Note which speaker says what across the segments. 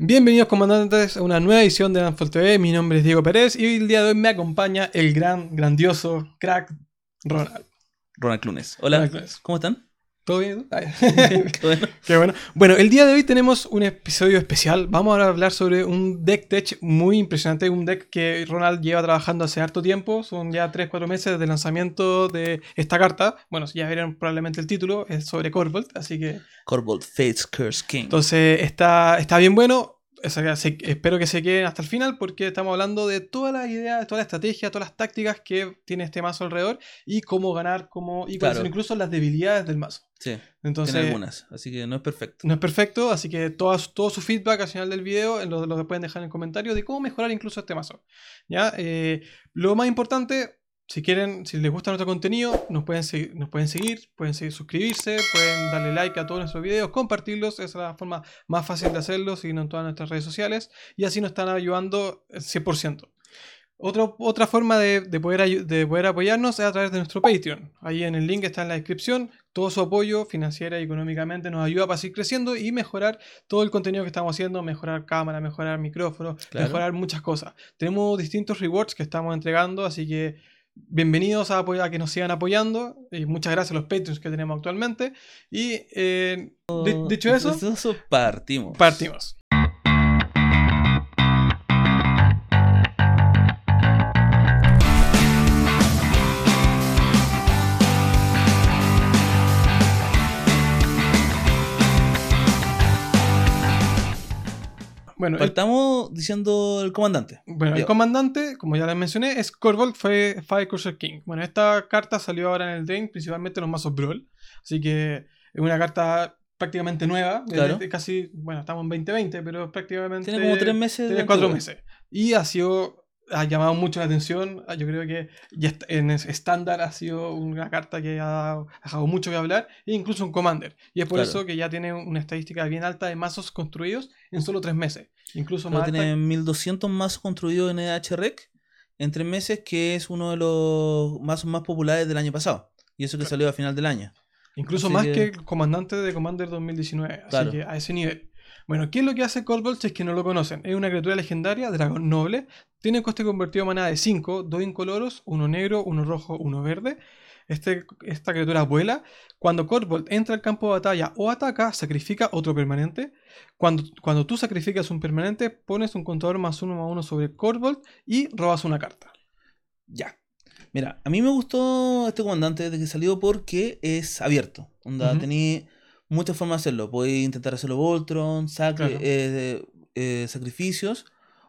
Speaker 1: Bienvenidos comandantes a una nueva edición de Landfall TV. Mi nombre es Diego Pérez y el día de hoy me acompaña el gran, grandioso, crack Ronald.
Speaker 2: Ronald Clunes. Hola,
Speaker 1: Ronald Clunes.
Speaker 2: ¿cómo están?
Speaker 1: ¿Todo bien?
Speaker 2: Qué bueno.
Speaker 1: Qué bueno. Bueno, el día de hoy tenemos un episodio especial. Vamos a hablar sobre un deck tech muy impresionante. Un deck que Ronald lleva trabajando hace harto tiempo. Son ya 3-4 meses desde el lanzamiento de esta carta. Bueno, ya vieron probablemente el título. Es sobre Corvolt. Así que
Speaker 2: Corbold Fates Curse King.
Speaker 1: Entonces está, está bien bueno. O sea, se- espero que se queden hasta el final porque estamos hablando de todas las ideas, toda la estrategia, todas las tácticas que tiene este mazo alrededor y cómo ganar, cómo, y cuáles
Speaker 2: Claro.
Speaker 1: son incluso las debilidades del mazo.
Speaker 2: Sí,
Speaker 1: Entonces,
Speaker 2: tiene algunas, así que no es perfecto.
Speaker 1: no es perfecto, así que todo, todo su feedback al final del video lo, lo pueden dejar en el comentario de cómo mejorar incluso este mazo. ¿ya? Eh, lo más importante, si quieren, si les gusta nuestro contenido, nos pueden, nos pueden seguir, pueden seguir, suscribirse, pueden darle like a todos nuestros videos, compartirlos, esa es la forma más fácil de hacerlo, siguiendo en todas nuestras redes sociales y así nos están ayudando el 100%. Otro- otra forma de, de poder, de poder apoyarnos es a través de nuestro Patreon. Ahí en el link está en la descripción. Todo su apoyo financiera y económicamente nos ayuda para seguir creciendo y mejorar todo el contenido que estamos haciendo, mejorar cámara, mejorar micrófono,
Speaker 2: Claro.
Speaker 1: mejorar muchas cosas. Tenemos distintos rewards que estamos entregando, así que bienvenidos a, a que nos sigan apoyando. Y muchas gracias a los Patreons que tenemos actualmente. Y eh, di- dicho eso,
Speaker 2: Eso partimos.
Speaker 1: partimos. Bueno, el,
Speaker 2: Partamos diciendo el comandante.
Speaker 1: bueno, el comandante, como ya les mencioné, es Corvold fue Firecrusher King. Bueno, esta carta salió ahora en el Drain, principalmente en los mazos Brawl. Así que es una carta prácticamente nueva.
Speaker 2: Claro.
Speaker 1: de casi, bueno, estamos en 2020, pero prácticamente.
Speaker 2: Tiene como tres meses.
Speaker 1: Tiene cuatro meses. Y ha sido. Ha llamado mucho la atención. Yo creo que ya en es- estándar ha sido una carta que ha dado, ha dejado mucho que hablar. E incluso un Commander. Y es por
Speaker 2: Claro.
Speaker 1: eso que ya tiene una estadística bien alta de mazos construidos en solo tres meses. Incluso más alta-
Speaker 2: tiene 1200 mazos construidos en EHREC en tres meses, que es uno de los mazos más populares del año pasado. Y eso que
Speaker 1: Claro.
Speaker 2: salió a final del año.
Speaker 1: Incluso
Speaker 2: Así
Speaker 1: más
Speaker 2: que-
Speaker 1: que... el comandante de Commander 2019. Así
Speaker 2: Claro.
Speaker 1: que a ese nivel. Bueno, ¿qué es lo que hace Corvold? Si es que no lo conocen. Es una criatura legendaria, dragón noble. Tiene coste convertido a maná de 5, 2 incoloros, uno negro, uno rojo, uno verde. Este, esta criatura vuela. Cuando Corvold entra al campo de batalla o ataca, sacrifica otro permanente. Cuando, cuando tú sacrificas un permanente, pones un contador más uno más uno sobre Corvold y robas una carta.
Speaker 2: Ya. Mira, a mí me gustó este comandante desde que salió porque es abierto. Onda,
Speaker 1: Ujú.
Speaker 2: tení muchas formas de hacerlo. Podéis intentar hacerlo Voltron, sacri-
Speaker 1: Claro.
Speaker 2: eh, eh, sacrificios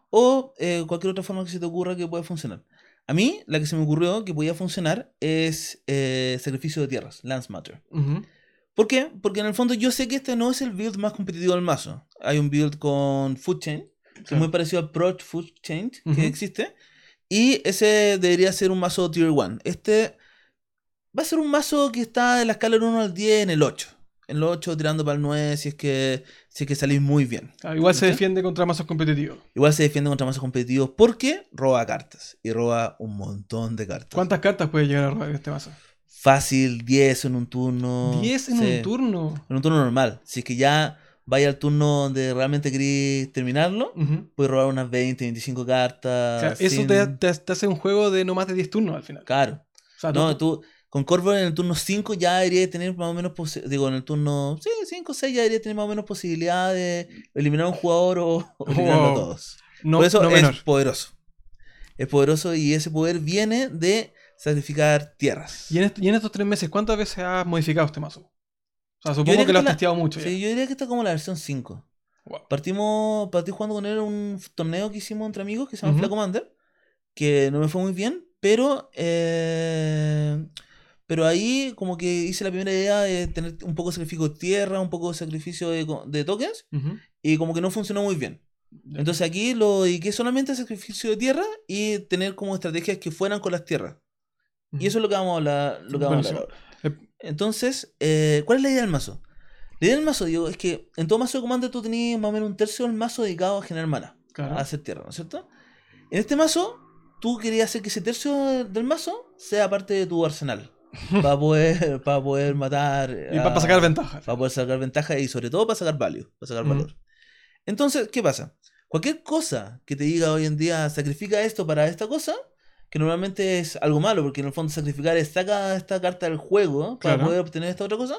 Speaker 2: o eh, cualquier otra forma que se te ocurra que pueda funcionar. A mí, la que se me ocurrió que podía funcionar es eh, sacrificio de tierras, Lance Matter. ¿Por qué? Porque en el fondo yo sé que este no es el build más competitivo del mazo. Hay un build con Food Chain, que es muy parecido al Proc Food Chain que existe. Y ese debería ser un mazo Tier 1. Este va a ser un mazo que está de la escala del 1 al 10 en el 8. En el 8 tirando para el 9 si es que, si es que salís muy bien.
Speaker 1: Ah, igual se defiende contra mazos competitivos.
Speaker 2: Igual se defiende contra mazos competitivos porque roba cartas. Y roba un montón de cartas.
Speaker 1: ¿Cuántas cartas puede llegar a robar este mazo?
Speaker 2: Fácil, 10 en un turno.
Speaker 1: 10 en
Speaker 2: sí.
Speaker 1: un turno.
Speaker 2: En un turno normal. Si es que ya vaya al turno donde realmente queréis terminarlo,
Speaker 1: Ujú.
Speaker 2: puedes robar unas 20, 25 cartas.
Speaker 1: Claro, eso
Speaker 2: sin-
Speaker 1: te, te- te hace un juego de no más de 10 turnos al final.
Speaker 2: Claro.
Speaker 1: O sea,
Speaker 2: No, tú con Corvo en el turno 5 ya deberías tener más o menos. Digo, en el turno. Sí, 5 o 6 ya deberías tener más o menos posibilidad de eliminar a un jugador o, o eliminarlo a todos.
Speaker 1: no,
Speaker 2: Por eso
Speaker 1: no
Speaker 2: es
Speaker 1: menor.
Speaker 2: poderoso. Es poderoso y ese poder viene de sacrificar tierras.
Speaker 1: Y en, est- y en estos tres meses, ¿cuántas veces has modificado este mazo? O sea, supongo que,
Speaker 2: que
Speaker 1: lo has
Speaker 2: la-
Speaker 1: testeado mucho.
Speaker 2: Sí,
Speaker 1: ya.
Speaker 2: yo diría que está como la versión 5.
Speaker 1: Wow.
Speaker 2: Partimos, partí jugando con él en un torneo que hicimos entre amigos que se llama
Speaker 1: Ujú.
Speaker 2: Fla Commander, que no me fue muy bien, pero eh, pero ahí como que hice la primera idea de tener un poco de sacrificio de tierra, un poco de sacrificio de, de tokens,
Speaker 1: Ujú.
Speaker 2: y como que no funcionó muy bien. Entonces aquí lo dediqué solamente a sacrificio de tierra y tener como estrategias que fueran con las tierras.
Speaker 1: Ujú.
Speaker 2: Y eso es lo que vamos a hablar, lo que vamos a hablar ahora.
Speaker 1: Eh,
Speaker 2: Entonces, eh, ¿cuál es la idea del mazo? La idea del mazo, digo, es que en todo mazo de Commander tú tenías más o menos un tercio del mazo dedicado a generar mana,
Speaker 1: Claro.
Speaker 2: a hacer tierra, ¿no es cierto? En este mazo, tú querías hacer que ese tercio del mazo sea parte de tu arsenal. para poder, para poder matar.
Speaker 1: Y para sacar ventaja.
Speaker 2: Para poder sacar ventaja y sobre todo para sacar value, para sacar valor. Entonces, ¿qué pasa? Cualquier cosa que te diga hoy en día sacrifica esto para esta cosa, que normalmente es algo malo, porque en el fondo sacrificar es saca esta carta del juego para
Speaker 1: Claro.
Speaker 2: poder obtener esta otra cosa,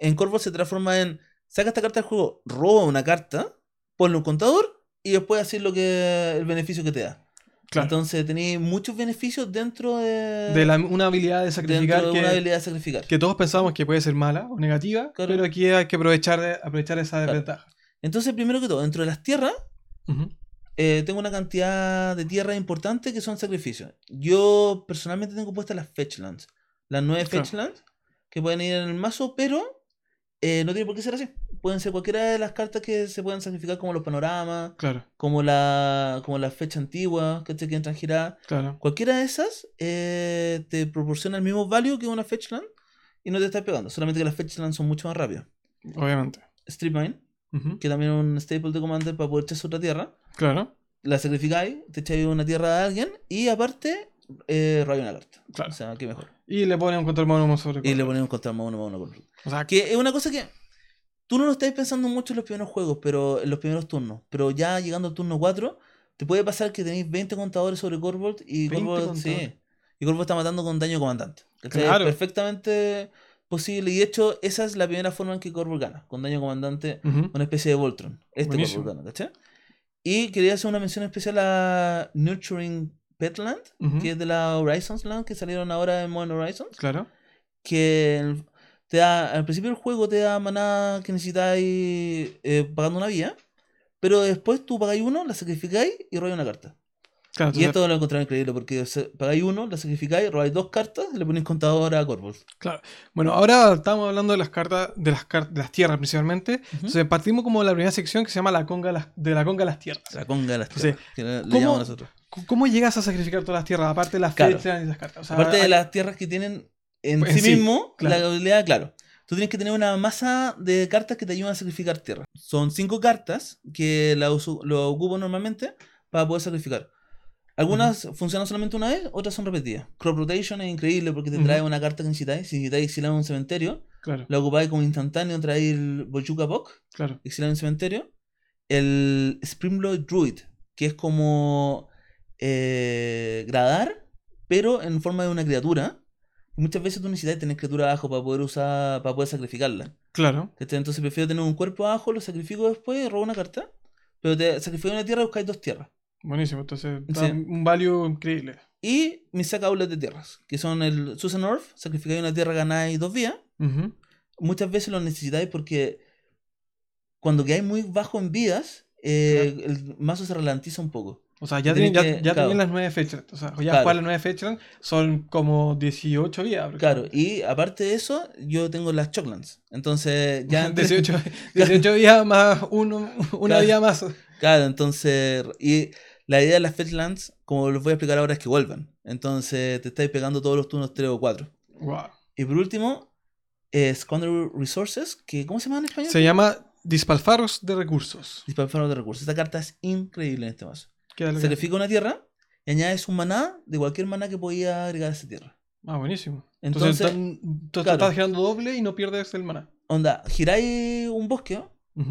Speaker 2: en Corvo se transforma en saca esta carta del juego, roba una carta, ponle un contador y después hacer lo que el beneficio que te da.
Speaker 1: Claro.
Speaker 2: Entonces tenéis muchos beneficios dentro de,
Speaker 1: de la- una habilidad de sacrificar
Speaker 2: de
Speaker 1: que,
Speaker 2: una habilidad de sacrificar.
Speaker 1: que todos pensamos que puede ser mala o negativa,
Speaker 2: Claro.
Speaker 1: pero aquí hay que aprovechar, aprovechar esa desventaja.
Speaker 2: Entonces, primero que todo, dentro de las tierras, eh, tengo una cantidad de tierras importantes que son sacrificios. Yo personalmente tengo puestas las Fetchlands. Las nueve
Speaker 1: Claro.
Speaker 2: Fetchlands que pueden ir en el mazo, pero eh, no tiene por qué ser así. Pueden ser cualquiera de las cartas que se puedan sacrificar, como los panoramas,
Speaker 1: Claro,
Speaker 2: como la como las fechas antiguas que te entran giradas.
Speaker 1: claro.
Speaker 2: Cualquiera de esas eh, te proporciona el mismo value que una Fetchland y no te estás pegando. Solamente que las Fetchlands son mucho más rápidas.
Speaker 1: Obviamente.
Speaker 2: Strip Mine, que también es un staple de Commander para poder echarse otra tierra.
Speaker 1: Claro,
Speaker 2: la sacrificáis, te echáis una tierra de alguien y aparte eh, una carta.
Speaker 1: Claro.
Speaker 2: O sea, qué mejor.
Speaker 1: y le ponen un control mono sobre
Speaker 2: Y le ponéis un contra más uno con
Speaker 1: O sea,
Speaker 2: Que es una cosa que tú no lo estás pensando mucho en los primeros juegos, pero en los primeros turnos. Pero ya llegando al turno 4, te puede pasar que tenéis 20 contadores sobre Corvold y
Speaker 1: 20
Speaker 2: Corvold, sí, y Corvold está matando con daño comandante.
Speaker 1: Claro.
Speaker 2: Es perfectamente posible. Y de hecho, esa es la primera forma en que Corvold gana, con daño comandante una especie de Voltron. Este. Corvold gana, ¿cachai? Y quería hacer una mención especial a Nurturing Petland, que es de la Horizons Land, que salieron ahora en Modern Horizons.
Speaker 1: Claro.
Speaker 2: Que te da, al principio del juego te da maná que necesitáis eh, pagando una vía. Pero después tú pagáis uno, la sacrificáis y robáis una carta.
Speaker 1: Claro,
Speaker 2: Y
Speaker 1: entonces-
Speaker 2: esto lo encontré increíble porque pagáis uno, la sacrificáis, robáis dos cartas y le ponéis contador a Corvus.
Speaker 1: Claro. Bueno, ahora estamos hablando de las cartas, de las cartas, de las tierras principalmente. Entonces partimos como de la primera sección que se llama la conga de las- de la conga de las tierras.
Speaker 2: La conga de las
Speaker 1: Entonces,
Speaker 2: tierras, que le, le
Speaker 1: ¿cómo-
Speaker 2: llamamos nosotros.
Speaker 1: C- ¿Cómo llegas a sacrificar todas las tierras? Aparte de las
Speaker 2: Claro.
Speaker 1: fechas y las cartas. O sea,
Speaker 2: Aparte de las tierras que tienen en
Speaker 1: Pues
Speaker 2: sí,
Speaker 1: en sí,
Speaker 2: mismo,
Speaker 1: claro.
Speaker 2: la habilidad, claro. Tú tienes que tener una masa de cartas que te ayudan a sacrificar tierra. Son cinco cartas que la uso- lo ocupo normalmente para poder sacrificar. Algunas funcionan solamente una vez, otras son repetidas. Crop Rotation es increíble porque te trae una carta que necesitáis. Si necesitáis exilar un cementerio,
Speaker 1: Claro,
Speaker 2: la ocupáis como instantáneo, traéis el Bochuca Pok,
Speaker 1: claro.
Speaker 2: exilar un cementerio. El Springblade Druid, que es como eh, gradar, pero en forma de una criatura. Muchas veces tú necesitas tener criatura abajo para poder usar, para poder sacrificarla.
Speaker 1: Claro.
Speaker 2: Entonces prefiero tener un cuerpo abajo, lo sacrifico después y robo una carta. Pero te sacrifico una tierra y buscáis dos tierras.
Speaker 1: Buenísimo. Entonces, da
Speaker 2: Sí.
Speaker 1: un value increíble.
Speaker 2: Y mis sacaules de tierras, que son el Susan Orf, sacrificáis una tierra, ganáis dos vías.
Speaker 1: Ujú.
Speaker 2: Muchas veces lo necesitáis porque cuando quedáis muy bajo en vidas, eh, el mazo se ralentiza un poco.
Speaker 1: O sea, ya tienen, ya,
Speaker 2: que-
Speaker 1: ya
Speaker 2: claro.
Speaker 1: tienen las nueve fechas. O sea, ya
Speaker 2: Claro.
Speaker 1: jugar las nueve fechas son como 18 días.
Speaker 2: Claro, y aparte de eso, yo tengo las Choclands. Entonces, ya. entre-
Speaker 1: 18, 18 días más uno, una
Speaker 2: Claro.
Speaker 1: día más.
Speaker 2: Claro, entonces. Y la idea de las Fetchlands, como les voy a explicar ahora, es que vuelvan. Entonces, te estáis pegando todos los turnos 3 o 4.
Speaker 1: Wow.
Speaker 2: Y por último, eh, Squander Resources, que ¿cómo se llama en español?
Speaker 1: Se llama Dispalfaros de recursos.
Speaker 2: Disparador de recursos. Esta carta es increíble en este mazo.
Speaker 1: ¿Qué es lo que-
Speaker 2: Sacrifica una tierra y añades un maná de cualquier maná que podía agregar a esa tierra.
Speaker 1: Ah, buenísimo. Entonces,
Speaker 2: Entonces,
Speaker 1: tan- tú
Speaker 2: claro.
Speaker 1: estás girando doble y no pierdes el maná.
Speaker 2: onda, giráis un bosque,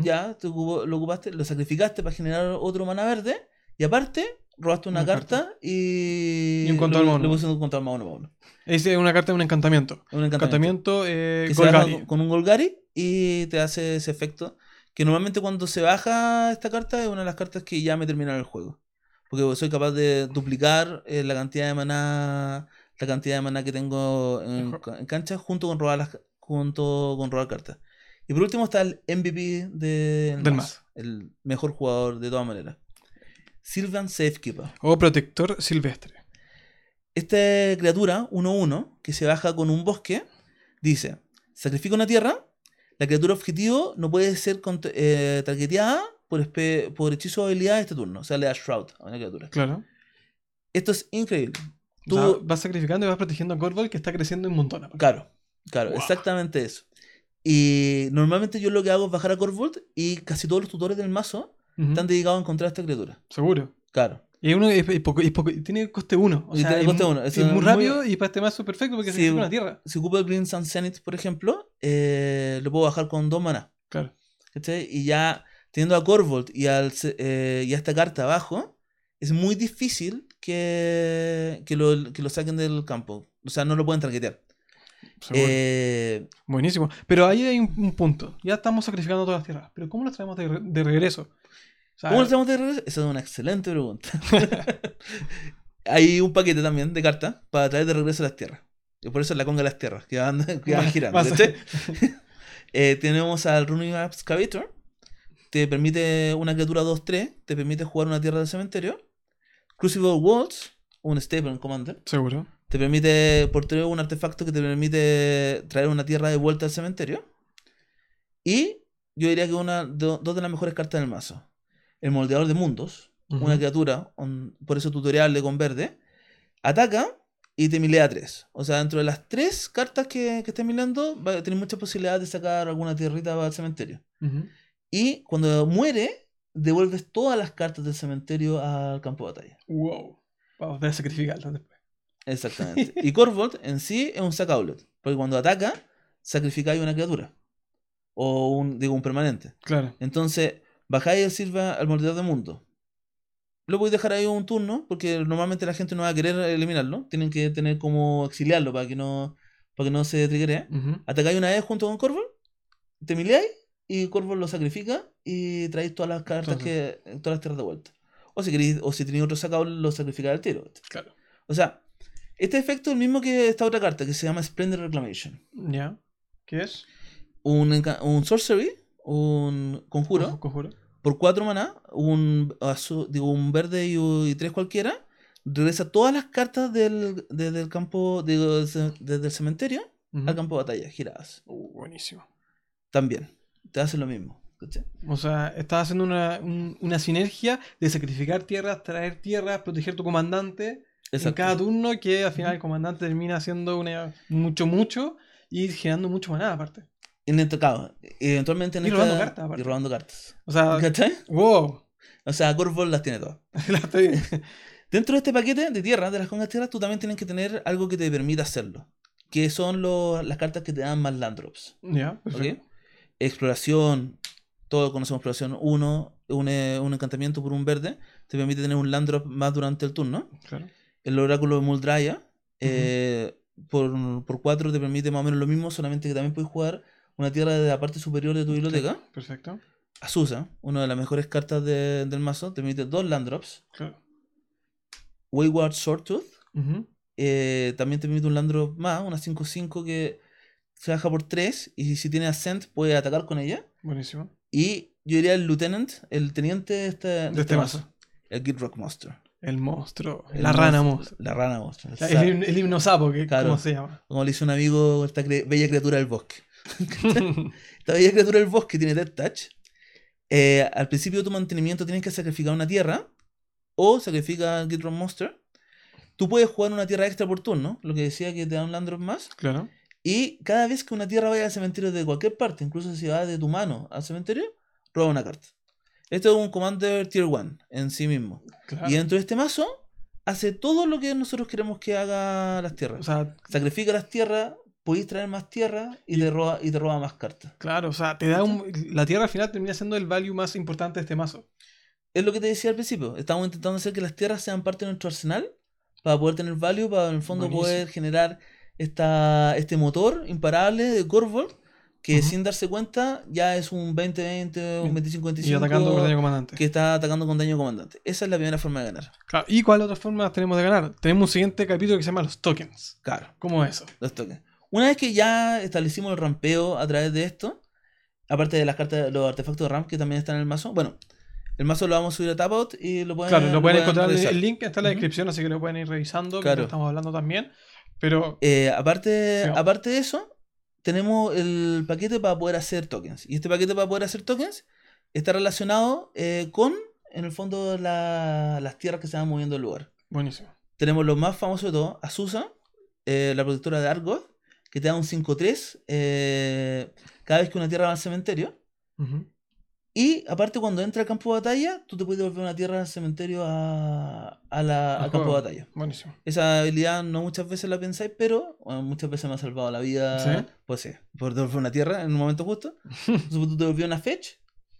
Speaker 2: ya, te lo ocupaste, lo sacrificaste para generar otro maná verde, y aparte, robaste una,
Speaker 1: Una
Speaker 2: carta,
Speaker 1: carta.
Speaker 2: y.
Speaker 1: Y un control mono.
Speaker 2: Le puse un control más uno.
Speaker 1: Es una carta de un encantamiento.
Speaker 2: Un encantamiento.
Speaker 1: Encantamiento, eh,
Speaker 2: que
Speaker 1: Golgari.
Speaker 2: con, con un Golgari y te hace ese efecto. Que normalmente cuando se baja esta carta es una de las cartas que ya me termina el juego. Porque soy capaz de duplicar eh, la cantidad de maná. La cantidad de maná que tengo en, cancha junto con robar las, junto con robar cartas. Y por último está el MVP de-
Speaker 1: Del mazo.
Speaker 2: El mejor jugador de todas maneras. Sylvan Safekeeper.
Speaker 1: O protector silvestre.
Speaker 2: Esta criatura, 1-1, que se baja con un bosque, dice: sacrifica una tierra, la criatura objetivo no puede ser eh, targeteada por, por hechizo o habilidad este turno. O sea, le da Shroud a una criatura.
Speaker 1: Claro.
Speaker 2: Esto es increíble.
Speaker 1: O
Speaker 2: Tú,
Speaker 1: sea, vas sacrificando y vas protegiendo a Corval que está creciendo un montón. aparte.
Speaker 2: claro, claro,
Speaker 1: Wow.
Speaker 2: exactamente eso. Y normalmente yo lo que hago es bajar a Corvold y casi todos los tutores del mazo
Speaker 1: Ujú.
Speaker 2: están dedicados a encontrar a esta criatura.
Speaker 1: Seguro.
Speaker 2: Claro.
Speaker 1: Y uno es, es poco- es poco- tiene coste 1. O
Speaker 2: Y
Speaker 1: sea,
Speaker 2: tiene
Speaker 1: es
Speaker 2: coste
Speaker 1: Es,
Speaker 2: es
Speaker 1: muy
Speaker 2: muy-
Speaker 1: rápido y para este mazo es perfecto porque
Speaker 2: Sí,
Speaker 1: se una tierra.
Speaker 2: Si ocupo el Green Sun Zenith, por ejemplo, eh, lo puedo bajar con dos maná.
Speaker 1: Claro.
Speaker 2: ¿cachai? Y ya teniendo a Corvold y, al, eh, y a esta carta abajo, es muy difícil que, que, lo, que lo saquen del campo. O sea, no lo pueden targetear. Eh,
Speaker 1: Buenísimo. Pero ahí hay un, un punto. Ya estamos sacrificando todas las tierras. Pero ¿cómo las traemos de, re- de regreso? O sea,
Speaker 2: ¿Cómo lo hacemos de regreso? Esa es una excelente pregunta. Hay un paquete también de cartas para traer de regreso las tierras. Y por eso es la conga de las tierras, que van, que van girando. Eh, tenemos al Running Excavator. Te permite una criatura 2-3. Te permite jugar una tierra del cementerio. Crucible Walls, un Staple Commander.
Speaker 1: Seguro.
Speaker 2: Te permite, por tener un artefacto que te permite traer una tierra de vuelta al cementerio. Y yo diría que una, do- dos de las mejores cartas del mazo. El moldeador de mundos, una criatura, un- por eso tutorial con verde, ataca y te milea 3. O sea, dentro de las tres cartas que, que estés mileando, va a tener muchas posibilidades de sacar alguna tierrita para el cementerio. Y cuando muere, devuelves todas las cartas del cementerio al campo de batalla.
Speaker 1: Wow. Vamos a sacrificarlo después.
Speaker 2: Exactamente. y Corvold en sí es un sack outlet. Porque cuando ataca, sacrificáis una criatura. O un, digo, un permanente.
Speaker 1: Claro.
Speaker 2: Entonces, bajáis el Silva al moldeador de mundo. Lo podéis dejar ahí un turno, porque normalmente la gente no va a querer eliminarlo. Tienen que tener como exiliarlo para que no, para que no se triggere.
Speaker 1: Ujú.
Speaker 2: Atacáis una vez junto con Corvold, te mileáis y Corvold lo sacrifica y traéis todas las cartas que. todas las tierras de vuelta. O si queréis, o si tenéis otro sacado, lo sacrificáis al tiro.
Speaker 1: Claro.
Speaker 2: O sea, este efecto es el mismo que esta otra carta que se llama Splendid Reclamation.
Speaker 1: Ya. ¿Qué es?
Speaker 2: Un, un sorcery, un conjuro,
Speaker 1: Conjuro.
Speaker 2: por cuatro maná, un, azul, digo, un verde y, y tres cualquiera, regresa todas las cartas del, desde el campo, digo, desde, el cementerio al campo de batalla, giradas.
Speaker 1: Uh, buenísimo.
Speaker 2: También, te hace lo mismo. ¿cachai?
Speaker 1: O sea, estás haciendo una, un- una sinergia de sacrificar tierras, traer tierras, proteger tu comandante en cada turno, que al final el comandante termina haciendo una, mucho, mucho y generando mucho maná aparte.
Speaker 2: En caso, eventualmente en
Speaker 1: Y
Speaker 2: esta-
Speaker 1: robando cartas, aparte.
Speaker 2: Y robando cartas.
Speaker 1: O sea,
Speaker 2: ¿Cachai?
Speaker 1: wow.
Speaker 2: O sea, Corvold las tiene todas. Dentro de este paquete de tierra, de las congas tierras, tú también tienes que tener algo que te permita hacerlo. Que son los- las cartas que te dan más land drops.
Speaker 1: ya, perfecto.
Speaker 2: Exploración, todos conocemos exploración 1, un, eh, un encantamiento por un verde, te permite tener un land drop más durante el turno.
Speaker 1: Claro.
Speaker 2: El oráculo de Muldraya, eh, por, por 4 te permite más o menos lo mismo, solamente que también puedes jugar una tierra de la parte superior de tu biblioteca.
Speaker 1: Perfecto.
Speaker 2: Azusa, una de las mejores cartas de- del mazo, te permite dos land drops.
Speaker 1: Claro.
Speaker 2: Wayward Shorttooth,
Speaker 1: Ujú.
Speaker 2: eh, también te permite un land drop más, una 5-5 que se baja por 3 y si tiene Ascent puede atacar con ella.
Speaker 1: Buenísimo.
Speaker 2: Y yo diría el Lieutenant, el teniente de este, de
Speaker 1: De este mazo.
Speaker 2: El Rock Monster.
Speaker 1: El monstruo.
Speaker 2: El
Speaker 1: la rana
Speaker 2: monstruo-. La rana monstruo. el
Speaker 1: himno- el himno sapo, que,
Speaker 2: Claro.
Speaker 1: ¿cómo se llama?
Speaker 2: Como le dice un amigo, esta cre- bella criatura del bosque. Esta bella criatura del bosque tiene Death Touch. Eh, al principio de tu mantenimiento tienes que sacrificar una tierra o sacrifica al Git Rock Monster. Tú puedes jugar una tierra extra por turno, lo que decía que te da un land drop más.
Speaker 1: claro.
Speaker 2: Y cada vez que una tierra vaya al cementerio de cualquier parte, incluso si va de tu mano al cementerio, roba una carta. Esto es un Commander Tier 1 en sí mismo.
Speaker 1: claro.
Speaker 2: Y dentro de este mazo, hace todo lo que nosotros queremos que haga las tierras.
Speaker 1: O sea,
Speaker 2: Sacrifica las tierras, podéis traer más tierras y, te roba, y te roba más cartas.
Speaker 1: claro, o sea, te da un. La tierra al final termina siendo el value más importante de este mazo.
Speaker 2: Es lo que te decía al principio. Estamos intentando hacer que las tierras sean parte de nuestro arsenal para poder tener value, para en el fondo
Speaker 1: Buenísimo.
Speaker 2: poder generar esta, este motor imparable de Corvold que
Speaker 1: Ujú.
Speaker 2: sin darse cuenta ya es un 20-20 un 25-25
Speaker 1: Y atacando con daño comandante.
Speaker 2: que está atacando con daño comandante. Esa es la primera forma de ganar.
Speaker 1: Claro. ¿Y cuál otra forma tenemos de ganar? Tenemos un siguiente capítulo que se llama los tokens.
Speaker 2: Claro,
Speaker 1: ¿Cómo es eso?
Speaker 2: los tokens. Una vez que ya establecimos el rampeo a través de esto, aparte de las cartas, los artefactos de ramp que también están en el mazo, bueno, el mazo lo vamos a subir a Tapout y lo pueden
Speaker 1: Claro, lo pueden encontrar en
Speaker 2: revisar.
Speaker 1: el link, está en la descripción, así que lo pueden ir revisando, que
Speaker 2: Claro.
Speaker 1: estamos hablando también. Pero,
Speaker 2: Eh, aparte,
Speaker 1: Sí.
Speaker 2: aparte de eso, tenemos el paquete para poder hacer tokens. Y este paquete para poder hacer tokens está relacionado eh, con, en el fondo, la- las tierras que se van moviendo del lugar.
Speaker 1: buenísimo.
Speaker 2: Tenemos los más famosos de todos, Azusa, eh, la protectora de Argoth, que te da un 5-3 eh, cada vez que una tierra va al cementerio. Y aparte, cuando entra al campo de batalla, tú te puedes devolver una tierra al cementerio a, a la-
Speaker 1: Al
Speaker 2: campo de batalla.
Speaker 1: Buenísimo.
Speaker 2: Esa habilidad no muchas veces la pensáis, pero bueno, muchas veces me ha salvado la vida.
Speaker 1: ¿Sí?
Speaker 2: Pues sí, por devolver una tierra en un momento justo. Entonces tú te devolvías una fetch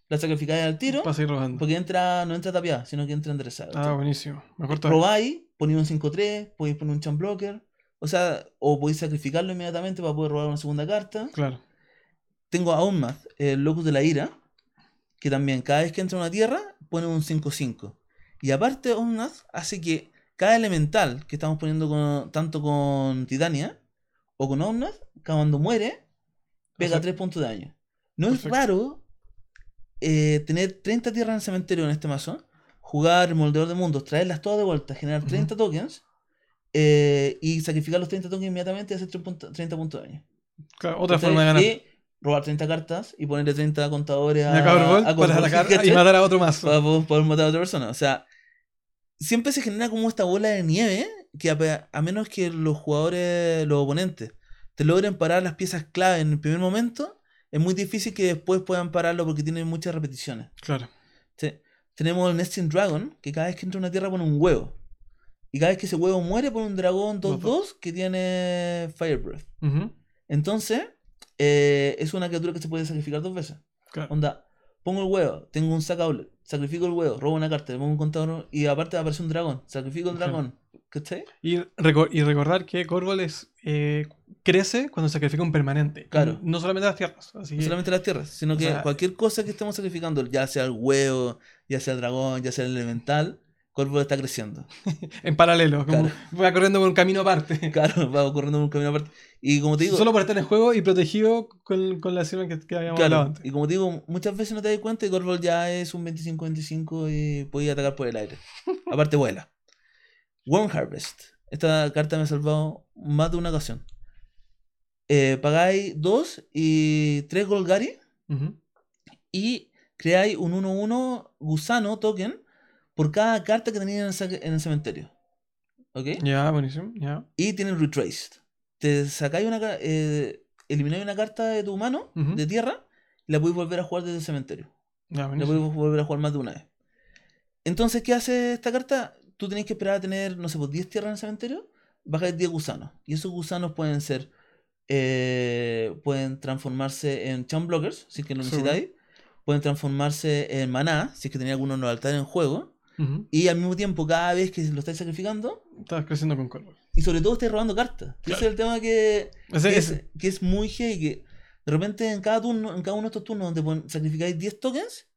Speaker 2: la sacrificáis al tiro,
Speaker 1: Para seguir robando.
Speaker 2: porque entra, no entra tapiada, sino que entra enderezada.
Speaker 1: Ah, buenísimo. Mejor todavía.
Speaker 2: Robáis, ponéis un 5-3, podéis poner un champ blocker, o sea, o podéis sacrificarlo inmediatamente para poder robar una segunda carta.
Speaker 1: Claro.
Speaker 2: Tengo a Onmath, el Locus de la Ira, que también cada vez que entra a una tierra pone un 5-5. Y aparte, Onmath hace que cada elemental que estamos poniendo con- tanto con Titania o con Omnath, cuando muere, pega
Speaker 1: Hace-
Speaker 2: 3 puntos de daño. No es
Speaker 1: Perfecto.
Speaker 2: raro eh, tener 30 tierras en el cementerio en este mazo, jugar Moldeador de Mundos, traerlas todas de vuelta, generar
Speaker 1: Ujú.
Speaker 2: 30 tokens eh, y sacrificar los 30 tokens inmediatamente y hacer 3 punto- 30 puntos de daño.
Speaker 1: Claro, Otra
Speaker 2: ¿Cachai?
Speaker 1: forma de ganar.
Speaker 2: Y robar 30 cartas y ponerle 30 contadores a,
Speaker 1: a
Speaker 2: a
Speaker 1: para atacar y matar a otro mazo.
Speaker 2: Para po- poder matar a otra persona. O sea, siempre se genera como esta bola de nieve que a, menos que los jugadores, los oponentes, te logren parar las piezas clave en el primer momento, es muy difícil que después puedan pararlo porque tienen muchas repeticiones.
Speaker 1: Claro.
Speaker 2: Sí. Tenemos el Nesting Dragon, que cada vez que entra a una tierra pone un huevo. Y cada vez que ese huevo muere pone un dragón
Speaker 1: Dos,
Speaker 2: 2-2 que tiene Fire Breath. Entonces, eh, es una criatura que se puede sacrificar dos veces.
Speaker 1: Claro.
Speaker 2: Onda, pongo el huevo, tengo un sack outlet, sacrifico el huevo, robo una carta, le pongo un contador y aparte aparece un dragón, sacrifico el
Speaker 1: Claro.
Speaker 2: dragón. ¿Cachai?
Speaker 1: Y, reco- y recordar que Corvol es, eh, crece cuando sacrifica un permanente.
Speaker 2: Claro.
Speaker 1: No solamente las tierras. Así
Speaker 2: No
Speaker 1: que,
Speaker 2: solamente las tierras, sino
Speaker 1: o
Speaker 2: que
Speaker 1: sea-
Speaker 2: cualquier cosa que estemos sacrificando, ya sea el huevo, ya sea el dragón, ya sea el elemental, Corvo está creciendo.
Speaker 1: en paralelo. Como
Speaker 2: Claro.
Speaker 1: va corriendo por un camino aparte.
Speaker 2: Claro, va ocurriendo un camino aparte. Y como te digo,
Speaker 1: Solo por estar en juego y protegido con, con la acción que, que habíamos
Speaker 2: claro,
Speaker 1: hablado antes.
Speaker 2: y como te digo, muchas veces no te das cuenta y Corvo ya es un 25-25 y puede atacar por el aire. Aparte vuela. Worm Harvest. Esta carta me ha salvado más de una ocasión. Eh, pagáis 2 y 3 Golgari
Speaker 1: Ujú.
Speaker 2: y creáis un 1-1 gusano token por cada carta que tenéis en el, cementerio. ¿Ok?
Speaker 1: Ya, buenísimo. Ya.
Speaker 2: Y tienen Retraced. Te sacáis una eh, elimináis una carta de tu mano, de tierra, y la podéis volver a jugar desde el cementerio.
Speaker 1: Ya,
Speaker 2: La podéis volver a jugar más de una vez. Entonces, ¿qué hace esta carta? Tú tenés que esperar a tener, no sé, pues 10 tierras en el cementerio, bajáis 10 gusanos. Y esos gusanos pueden ser, eh, pueden transformarse en champ blockers, si es que lo necesitáis. Pueden transformarse en maná, si es que tenéis alguno en los altares en juego. Y al mismo tiempo, cada vez que lo estáis sacrificando,
Speaker 1: Estás creciendo con Corvol.
Speaker 2: y sobre todo estáis robando cartas.
Speaker 1: Claro.
Speaker 2: Ese es el tema que, es, que es muy heavy, que de repente en cada turno, en cada uno de estos turnos donde sacrificáis 10 tokens,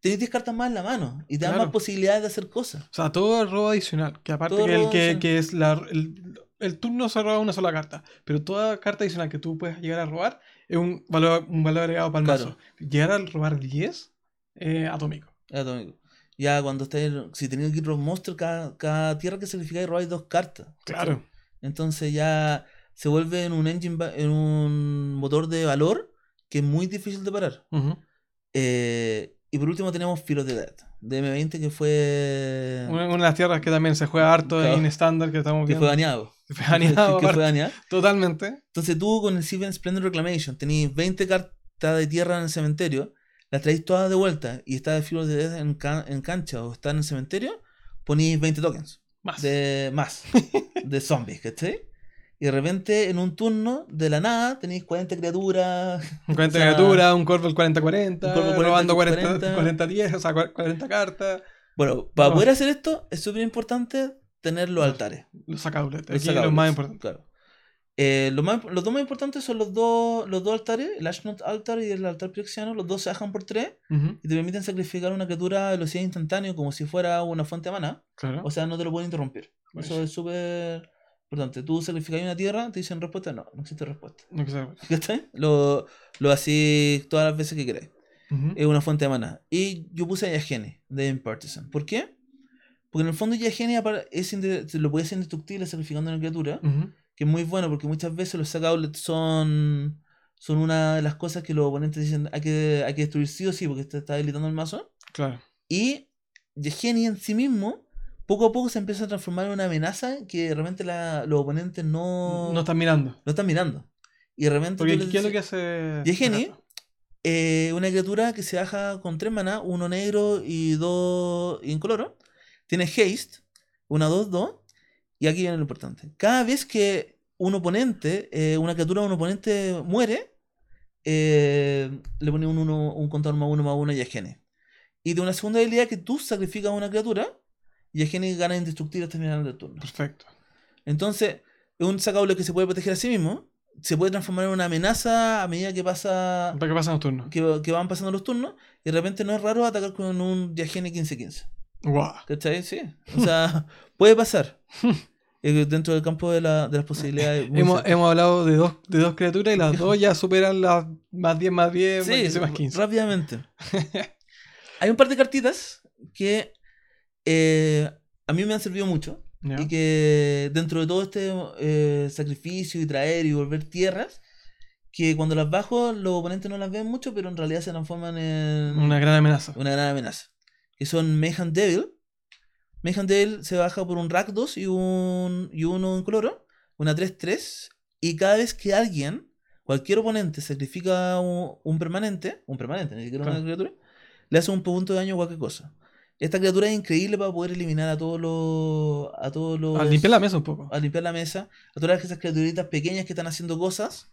Speaker 2: tenéis 10 cartas más en la mano y te dan
Speaker 1: Claro.
Speaker 2: más posibilidades de hacer cosas.
Speaker 1: O sea, todo el robo adicional. Que aparte
Speaker 2: Todo
Speaker 1: que, el, que, que es la, el, el turno se roba una sola carta. Pero toda carta adicional que tú puedes llegar a robar es un valor, un valor agregado para el
Speaker 2: Claro.
Speaker 1: mazo. Llegar a robar 10 eh, atómico.
Speaker 2: Es atómico. Ya cuando estáis, si tenéis que ir los monsters, cada, cada tierra que sacrificáis robáis dos cartas.
Speaker 1: Claro.
Speaker 2: Entonces ya se vuelve en un engine, en un motor de valor que es muy difícil de parar. Eh, y por último tenemos of the Dead, de M20 que fue,
Speaker 1: Una, una de las tierras que también se juega harto
Speaker 2: Claro.
Speaker 1: en estándar que estamos
Speaker 2: que
Speaker 1: viendo.
Speaker 2: fue baneado.
Speaker 1: Que fue
Speaker 2: que baneado.
Speaker 1: Totalmente.
Speaker 2: Entonces tú con el Seven Splendor Reclamation tenéis 20 cartas de tierra en el cementerio, las traéis todas de vuelta y está de of the Dead en, ca- en cancha o está en el cementerio, ponéis 20 tokens
Speaker 1: Más.
Speaker 2: de más de zombies, ¿cachai? Y de repente en un turno de la nada tenéis 40 criaturas.
Speaker 1: 40
Speaker 2: o sea,
Speaker 1: criaturas, un Corvol 40-40,
Speaker 2: un Corvol
Speaker 1: robando 40,
Speaker 2: 40,
Speaker 1: 40-10, o sea, 40 cartas.
Speaker 2: Bueno, para
Speaker 1: No.
Speaker 2: poder hacer esto es súper importante tener los altares.
Speaker 1: Los sacables.
Speaker 2: Los
Speaker 1: los más importantes.
Speaker 2: Claro. Eh, lo más- los dos más importantes son los dos, los dos altares, el Ashnot Altar y el altar Phyrexiano. Los dos se bajan por 3
Speaker 1: Ujú,
Speaker 2: y te permiten sacrificar una criatura a velocidad instantánea como si fuera una fuente de mana.
Speaker 1: Claro.
Speaker 2: O sea, no te lo pueden interrumpir. Eso es súper importante. Tú sacrificas una tierra, te dicen respuesta, no, no existe respuesta.
Speaker 1: No
Speaker 2: ¿Cachai? Lo, lo así todas las veces que queráis.
Speaker 1: Ujú,
Speaker 2: Es una fuente de mana. Y yo puse a Yageni de Impartisan. ¿Por qué? Porque en el fondo Yageni apar- es lo puede ser indestructible sacrificando una criatura.
Speaker 1: ujú,
Speaker 2: Que es muy bueno porque muchas veces los sack outlets son, son una de las cosas que los oponentes dicen hay que, hay que destruir sí o sí porque te está debilitando el mazo.
Speaker 1: Claro.
Speaker 2: Y Yageni en sí mismo, poco a poco se empieza a transformar en una amenaza que de repente la- los oponentes no,
Speaker 1: No están mirando.
Speaker 2: no están mirando. Y de repente
Speaker 1: Porque ¿qué es lo que hace?
Speaker 2: Yegeni, eh, una criatura que se baja con tres maná, uno negro y dos incoloro. Tiene haste, una 2-2. Y aquí viene lo importante. Cada vez que un oponente, eh, una criatura de un oponente muere, eh, le pones un, uno, un contador más uno más uno y a Gene. Y de una segunda habilidad que tú sacrificas a una criatura y a Gene gana indestructible hasta el final del turno.
Speaker 1: Perfecto.
Speaker 2: Entonces, es un sacable que se puede proteger a sí mismo. Se puede transformar en una amenaza a medida que pasa
Speaker 1: ¿Para qué pasan los turnos?
Speaker 2: que, que van pasando los turnos. Y de repente no es raro atacar con un Diagene 15-15.
Speaker 1: Guau.
Speaker 2: ¿Cachai? Sí. O sea, puede pasar. Dentro del campo de, la- de las posibilidades.
Speaker 1: Hemos, hemos hablado de dos, de dos criaturas y las dos ya superan las más 10 más 10, más
Speaker 2: Sí,
Speaker 1: 15 más 15.
Speaker 2: rápidamente. Hay un par de cartitas que eh, a mí me han servido mucho. Y que dentro de todo este eh, sacrificio y traer y volver tierras, que cuando las bajo los oponentes no las ven mucho, pero en realidad se transforman en
Speaker 1: Una gran amenaza.
Speaker 2: una gran amenaza. Que son Mayhem Devil. Mayhem Devil se baja por un Rakdos y un y uno incoloro, una 3-3. Y cada vez que alguien, cualquier oponente, sacrifica un, un permanente, un permanente, ni siquiera una criatura, le hace un punto de daño a cualquier cosa. Esta criatura es increíble para poder eliminar a todos los. a todos los.
Speaker 1: Al limpiar la mesa un poco.
Speaker 2: a limpiar la mesa. A todas esas criaturitas pequeñas que están haciendo cosas,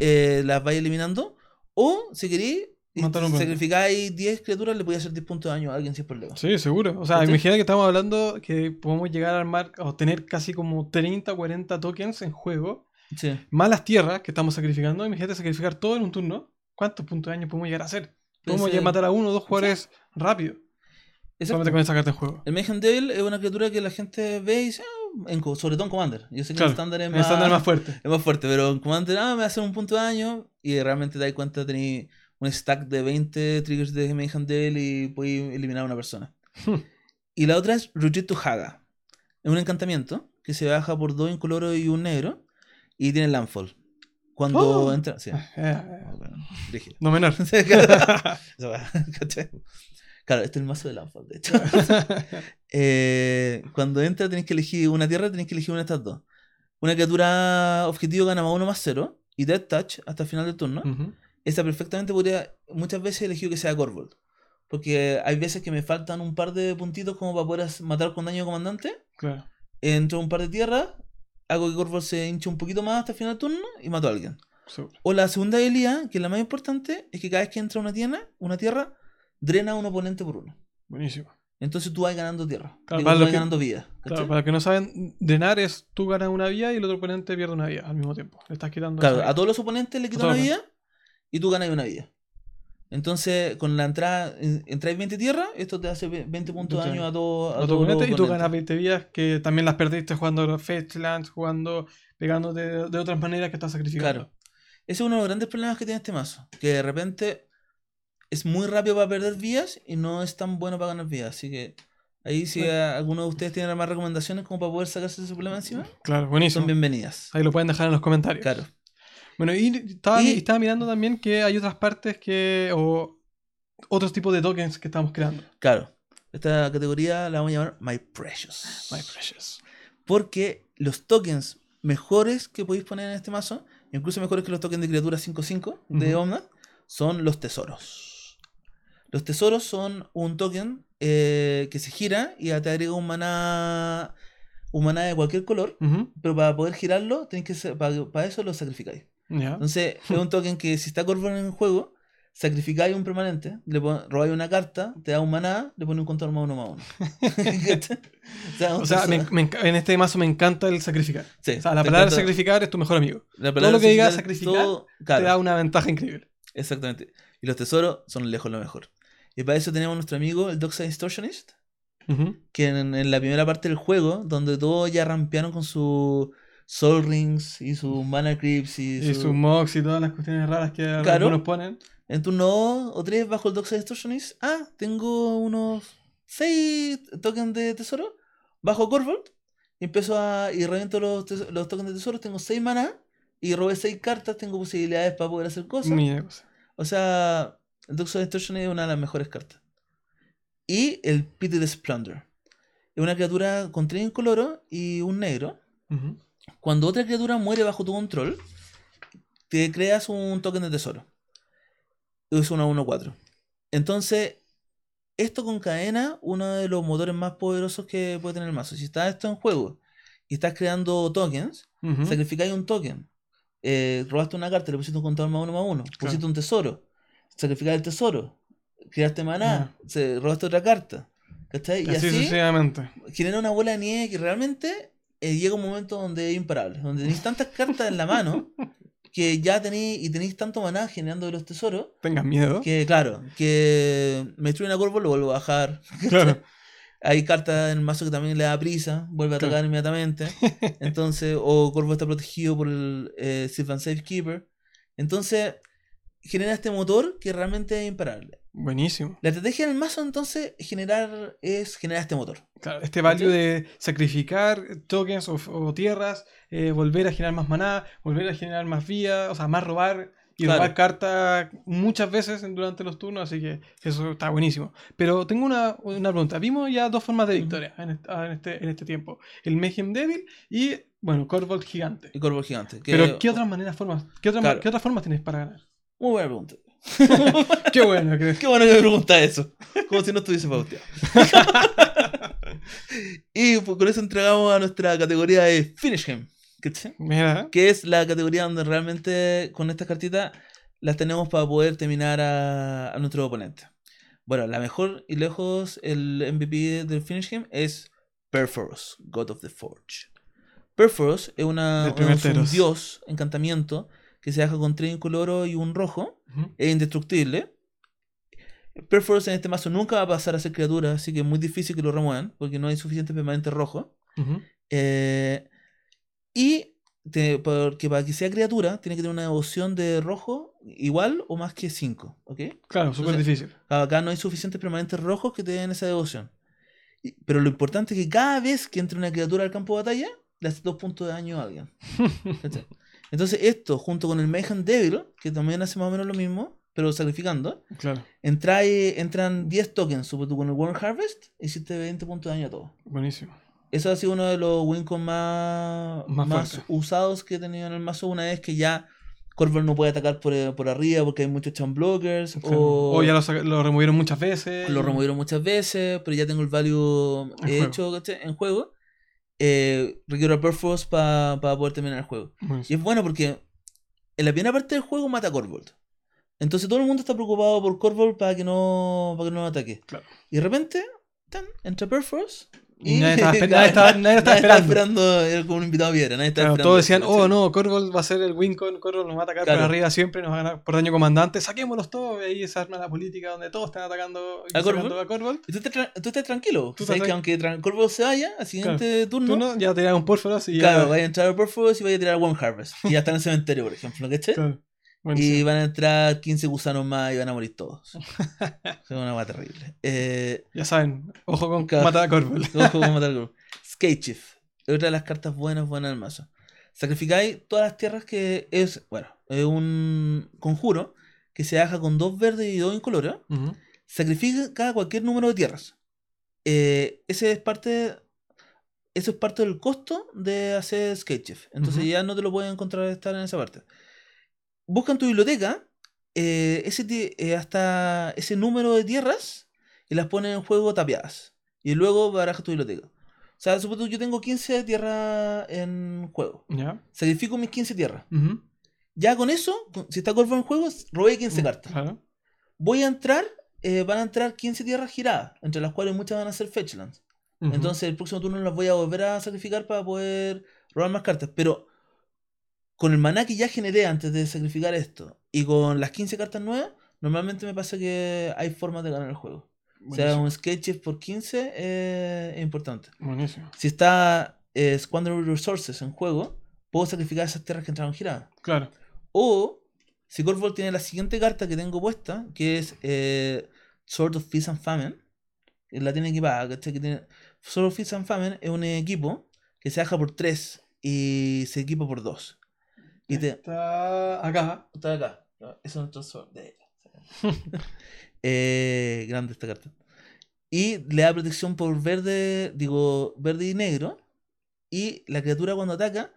Speaker 2: eh, las vais eliminando. O, si queréis, y
Speaker 1: Matar un
Speaker 2: sacrificáis 10 criaturas, le podéis hacer 10 puntos de daño a alguien sin problema.
Speaker 1: Sí, seguro. O sea,
Speaker 2: ¿Cachai?
Speaker 1: imagina que estamos hablando que podemos llegar a armar o tener casi como 30, 40 tokens en juego.
Speaker 2: Sí.
Speaker 1: Más las tierras que estamos sacrificando. Imagínate sacrificar todo en un turno. ¿Cuántos puntos de daño podemos llegar a hacer? Podemos matar a uno o dos jugadores rápido.
Speaker 2: Exacto.
Speaker 1: Solamente con esa carta en juego.
Speaker 2: El Mayhem Devil es una criatura que la gente ve y dice, "Ah", en sobre todo en Commander. Yo sé que
Speaker 1: Claro,
Speaker 2: en estándar es
Speaker 1: El
Speaker 2: más,
Speaker 1: más fuerte.
Speaker 2: es más fuerte, pero en Commander, ah, me hacer un punto de daño y realmente te das cuenta tenéis un stack de 20 triggers de Devil y podéis eliminar a una persona. Y la otra es Rujitsu Haga. Es un encantamiento que se baja por dos incoloros y un negro y tiene landfall. Cuando
Speaker 1: Oh.
Speaker 2: entra. Sí.
Speaker 1: Eh, eh,
Speaker 2: Bueno, brígido.
Speaker 1: no menor.
Speaker 2: Claro, este es el mazo de landfall, de hecho. Eh, cuando entra tenéis que elegir una tierra, tenéis que elegir una de estas dos. Una criatura objetivo gana más uno más cero y Death Touch hasta el final del turno.
Speaker 1: Ujú.
Speaker 2: Esta perfectamente podría, muchas veces he elegido que sea Corvold. Porque hay veces que me faltan un par de puntitos como para poder matar con daño de comandante.
Speaker 1: Claro.
Speaker 2: Entro un par de tierras, hago que Corvold se hinche un poquito más hasta el final del turno y mato a alguien. O la segunda habilidad, que es la más importante, es que cada vez que entra una tierra, una tierra, drena a un oponente por uno.
Speaker 1: Buenísimo.
Speaker 2: Entonces tú vas ganando tierra.
Speaker 1: Claro, para
Speaker 2: tú vas
Speaker 1: que-
Speaker 2: ganando vida.
Speaker 1: Claro, para los que no saben, drenar es tú ganas una vida y el otro oponente pierde una vida al mismo tiempo. Le estás quitando.
Speaker 2: Claro, a todos los oponentes le quita
Speaker 1: todos
Speaker 2: una vida y tú ganas una vida. Entonces, con la entrada, en- entráis 20 tierras, esto te hace ve- 20 puntos de
Speaker 1: 20
Speaker 2: daño a todos
Speaker 1: a oponente y tú ganas 20 vidas que también las perdiste jugando Fetchlands, jugando, pegándote de, de otras maneras que estás sacrificando.
Speaker 2: Claro. Ese es uno de los grandes problemas que tiene este mazo. Que de repente es muy rápido para perder vías y no es tan bueno para ganar vías. Así que ahí si
Speaker 1: Bueno.
Speaker 2: alguno de ustedes tiene más recomendaciones como para poder sacarse ese problema encima,
Speaker 1: Claro, buenísimo.
Speaker 2: son bienvenidas.
Speaker 1: Ahí lo pueden dejar en los comentarios.
Speaker 2: Claro.
Speaker 1: Bueno, y estaba,
Speaker 2: Y-
Speaker 1: estaba mirando también que hay otras partes que. o otros tipos de tokens que estamos creando.
Speaker 2: Claro. Esta categoría la vamos a llamar My Precious.
Speaker 1: My precious.
Speaker 2: Porque los tokens mejores que podéis poner en este mazo, incluso mejores que los tokens de criatura 5-5 de. Omnath, son los tesoros. Los tesoros son un token eh, que se gira y te agrega un maná, un maná de cualquier color, pero para poder girarlo, tenéis que para, para eso lo sacrificáis. Entonces, es un token que si está Corvon en el juego, sacrificáis un permanente, le robáis una carta, te da un maná, le pones un contador más uno más uno. O sea, un
Speaker 1: O sea, me-
Speaker 2: tesoro-
Speaker 1: me enca- en este mazo me encanta el sacrificar.
Speaker 2: Sí,
Speaker 1: O sea, la palabra sacrificar es tu mejor amigo.
Speaker 2: la
Speaker 1: todo lo que diga
Speaker 2: sacrificar,
Speaker 1: Te da una ventaja increíble.
Speaker 2: exactamente. Y los tesoros son lejos lo mejor. Y para eso tenemos a nuestro amigo, el Doxa Distortionist, que en, en la primera parte del juego, donde todos ya rampearon con su Soul Rings y sus Mana Creeps y,
Speaker 1: Y
Speaker 2: su-
Speaker 1: sus mocks y todas las cuestiones raras que
Speaker 2: Claro.
Speaker 1: algunos ponen.
Speaker 2: En turno 2 o 3 bajo el Doxa Distortionist, ah, tengo unos 6 tokens de tesoro, bajo Corvold, y empiezo a. y reviento los, los tokens de tesoro, tengo 6 maná, y robé 6 cartas, tengo posibilidades para poder hacer cosas.
Speaker 1: Cosa.
Speaker 2: O sea, el Doxa Distortion es una de las mejores cartas. Y el Pity Splendor. Es una criatura con 3 incoloro y un negro. Cuando otra criatura muere bajo tu control, te creas un token de tesoro. Es una 1-4. Entonces, esto concadena uno de los motores más poderosos que puede tener el mazo. Si está esto en juego y estás creando tokens,
Speaker 1: Ujú.
Speaker 2: sacrificáis un token eh, robaste una carta, le pusiste un contador más uno más uno, pusiste
Speaker 1: Claro.
Speaker 2: un tesoro, sacrificaste el tesoro, creaste maná,
Speaker 1: Ah.
Speaker 2: se, robaste otra carta. ¿Cachai? Y
Speaker 1: Así
Speaker 2: así
Speaker 1: sucesivamente.
Speaker 2: genera una bola de nieve que realmente eh, llega un momento donde es imparable, donde tenéis tantas cartas en la mano que ya tenéis y tenéis tanto maná generando de los tesoros
Speaker 1: Tengas miedo.
Speaker 2: que, claro, que me destruye una corvo, lo vuelvo a bajar.
Speaker 1: Claro.
Speaker 2: Hay cartas en el mazo que también le da prisa, vuelve a
Speaker 1: Claro.
Speaker 2: atacar inmediatamente. Entonces, o Corvo está protegido por el eh, Sylvan Safekeeper. Entonces, genera este motor que realmente es imparable.
Speaker 1: Buenísimo.
Speaker 2: La estrategia del mazo, entonces, generar es generar este motor.
Speaker 1: Claro, este value de sacrificar tokens o, o tierras, eh, volver a generar más maná, volver a generar más vía, o sea, más robar y
Speaker 2: Claro.
Speaker 1: robar cartas muchas veces durante los turnos, así que eso está buenísimo. Pero tengo una, una pregunta. Vimos ya dos formas de victoria en, est- en este, en este tiempo. El Mayhem Devil y, bueno, Corvold Gigante.
Speaker 2: El Corvo gigante. que-
Speaker 1: Pero, ¿qué otras maneras, formas, qué, otra-
Speaker 2: Claro.
Speaker 1: qué otras formas tienes para ganar?
Speaker 2: Muy buena pregunta.
Speaker 1: Qué bueno que...
Speaker 2: Qué bueno que me pregunta eso. Como si no estuviese pauteado. y pues, con eso entregamos a nuestra categoría de Finish Him. ¿cachai?
Speaker 1: Mira,
Speaker 2: que es la categoría donde realmente con estas cartitas las tenemos para poder terminar a, a nuestro oponente. Bueno, la mejor y lejos el MVP del Finish Game es Perforos, God of the Forge. Perforos es, una, un dios, encantamiento, que se deja con tres incoloro y un rojo. Es indestructible. Perforos en este mazo nunca va a pasar a ser criatura, así que es muy difícil que lo remuevan, porque no hay suficiente permanente rojo. Eh, y te- porque para que sea criatura, tiene que tener una devoción de rojo igual o más que 5. ¿Ok?
Speaker 1: Claro, súper difícil.
Speaker 2: Acá no hay suficientes permanentes rojos que te den esa devoción. Y- Pero lo importante es que cada vez que entre una criatura al campo de batalla, le hace dos puntos de daño a alguien. Entonces, esto, junto con el Mayhem Devil, que también hace más o menos lo mismo, pero sacrificando,
Speaker 1: Claro,
Speaker 2: entra, entran 10 tokens. Supongo tú con el Worm Harvest, hiciste 20 puntos de daño a todos.
Speaker 1: buenísimo.
Speaker 2: Eso ha sido uno de los wincons más,
Speaker 1: Más
Speaker 2: usados que he tenido en el mazo una vez que ya Corvor no puede atacar por, eh, por arriba porque hay muchos champ blockers o,
Speaker 1: O ya lo, lo removieron muchas veces.
Speaker 2: lo removieron muchas veces, pero ya tengo el value hecho en juego. Eh, requiero a Perforce para poder terminar el juego. Y es bueno porque en la primera parte del juego mata a Corvold. Entonces todo el mundo está preocupado por Corvold para que no, para que no lo ataque.
Speaker 1: Claro.
Speaker 2: Y de repente, tan, entra Perforce.
Speaker 1: Nadie estaba, esper- nadie estaba- nadie estaba esperando.
Speaker 2: era como un invitado piedra. Nadie estaba
Speaker 1: Claro,
Speaker 2: esperando
Speaker 1: todos decían, oh no, Corvold va a ser el Wincon, Corvold nos va a atacar
Speaker 2: Claro.
Speaker 1: por arriba siempre, nos va a ganar por daño comandante, saquémoslos todos, y ahí se arma la política donde todos están atacando
Speaker 2: ¿A
Speaker 1: a.
Speaker 2: Y tú estás, tú estás tranquilo.
Speaker 1: Tú
Speaker 2: sabes que aunque Corvold se vaya, al siguiente turno,
Speaker 1: Tú no, ya te un Porforos y
Speaker 2: claro,
Speaker 1: ya.
Speaker 2: vaya a entrar a Perforce y vaya a tirar One Harvest. Y ya está en el cementerio, por ejemplo, ¿cachai?
Speaker 1: Claro.
Speaker 2: Y
Speaker 1: Buenísimo.
Speaker 2: van a entrar 15 gusanos más y van a morir todos. es una cosa terrible. Eh,
Speaker 1: Ya saben, ojo con matar a Corvold.
Speaker 2: Ojo con matar al grupo. Skate Chief. Es otra de las cartas buenas, buenas del mazo. Sacrificáis todas las tierras que es, bueno, es un conjuro que se baja con dos verdes y dos incoloros.
Speaker 1: Ujú.
Speaker 2: Sacrifica cualquier número de tierras. Eh, ese es parte, eso es parte del costo de hacer Skate Chief. Entonces
Speaker 1: Ujú.
Speaker 2: ya no te lo pueden encontrar estar en esa parte. Busca en tu biblioteca eh, ese, eh, hasta ese número de tierras y las pones en juego tapiadas. Y luego barajas tu biblioteca. O sea, supongo yo tengo 15 tierras en juego.
Speaker 1: Ya.
Speaker 2: Sacrifico mis 15 tierras. Ya con eso, si está Corvo en juego, robé 15 cartas. Voy a entrar, eh, van a entrar 15 tierras giradas, entre las cuales muchas van a ser fetchlands. Entonces el próximo turno las voy a volver a sacrificar para poder robar más cartas. Pero con el maná que ya generé antes de sacrificar esto y con las 15 cartas nuevas, normalmente me pasa que hay formas de ganar el juego. O sea, un sketch por 15 eh, es importante.
Speaker 1: Buenísimo.
Speaker 2: Si está eh, Squander Resources en juego, puedo sacrificar esas tierras que entraron giradas.
Speaker 1: Claro.
Speaker 2: O si Corvold tiene la siguiente carta que tengo puesta, que es eh, Sword of Peace and Famine, que la tiene equipada, ¿cachai? Que tiene... Sword of Peace and Famine es un equipo que se baja por 3 y se equipa por 2. Y te...
Speaker 1: Está acá.
Speaker 2: Está acá. Es nuestro sword de ella. eh, grande esta carta. Y le da protección por verde, digo, verde y negro. Y la criatura cuando ataca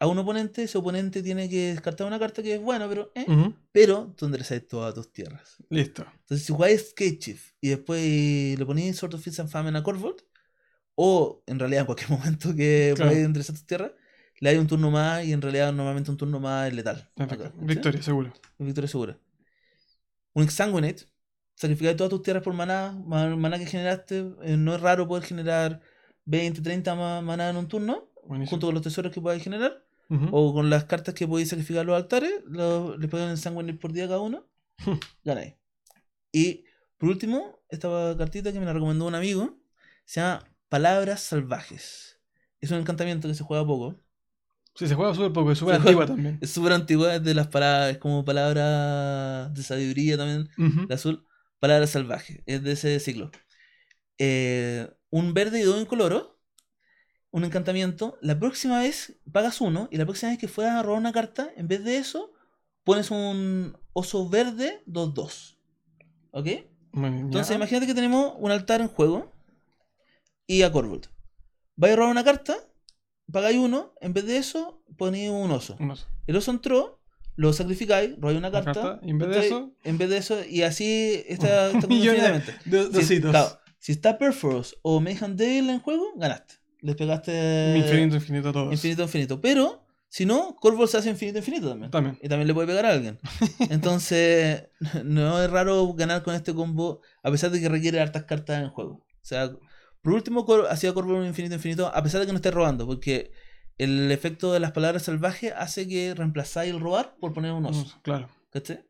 Speaker 2: a un oponente, ese oponente tiene que descartar una carta que es buena, pero eh,
Speaker 1: Ujú.
Speaker 2: pero tú enderezas todas tus tierras.
Speaker 1: Listo.
Speaker 2: Entonces, si jugáis Skate Chief y después le ponéis Sword of Fist and Famine a Corvold, o en realidad en cualquier momento que
Speaker 1: Claro.
Speaker 2: podáis enderezar tus tierras, le hay un turno más y en realidad normalmente un turno más es letal.
Speaker 1: Perfecto.
Speaker 2: Acá, ¿cachai?
Speaker 1: Victoria, seguro.
Speaker 2: Victoria segura. Un Exsanguinate. Sacrificar todas tus tierras por maná. ma- Maná que generaste. eh, no es raro poder generar 20, 30 ma- maná en un turno.
Speaker 1: Buenísimo.
Speaker 2: Junto con los tesoros que podáis generar.
Speaker 1: Ujú.
Speaker 2: O con las cartas que podéis sacrificar a los altares. lo- le ponen Sanguinate por día cada uno. Ganáis. Y por último, esta cartita que me la recomendó un amigo. Se llama Palabras Salvajes. Es un encantamiento que se juega poco.
Speaker 1: Sí, se juega súper poco, es súper antigua también.
Speaker 2: Es súper antigua, es de las palabras, es como palabras de sabiduría también.
Speaker 1: Ujú.
Speaker 2: El azul, palabra salvaje, es de ese ciclo. Eh, un verde y dos incoloro, un encantamiento. La próxima vez pagas uno y la próxima vez que fueras a robar una carta, en vez de eso, pones un oso verde 2-2. ¿Ok?
Speaker 1: Bueno,
Speaker 2: Entonces imagínate que tenemos un altar en juego y a Corvold. Vais a robar una carta, pagáis uno, en vez de eso, ponéis un oso.
Speaker 1: Un oso.
Speaker 2: El oso entró, lo sacrificáis, robáis una carta.
Speaker 1: carta, en vez de eso-
Speaker 2: En vez de eso, y así está, está
Speaker 1: Millones de
Speaker 2: Si, claro, si está Perforos o Mayhem Dale en juego, ganaste. Les pegaste
Speaker 1: Infinito, infinito a todos.
Speaker 2: infinito, infinito. Pero, si no, Corvold se hace infinito, infinito también.
Speaker 1: También.
Speaker 2: Y también le puede pegar a alguien. Entonces, no es raro ganar con este combo, a pesar de que requiere hartas cartas en juego. O sea, por último, hacía Corvold un infinito, infinito, a pesar de que no esté robando, porque el efecto de las palabras salvajes hace que reemplazáis el robar por poner un oso.
Speaker 1: Claro.
Speaker 2: ¿Cachai?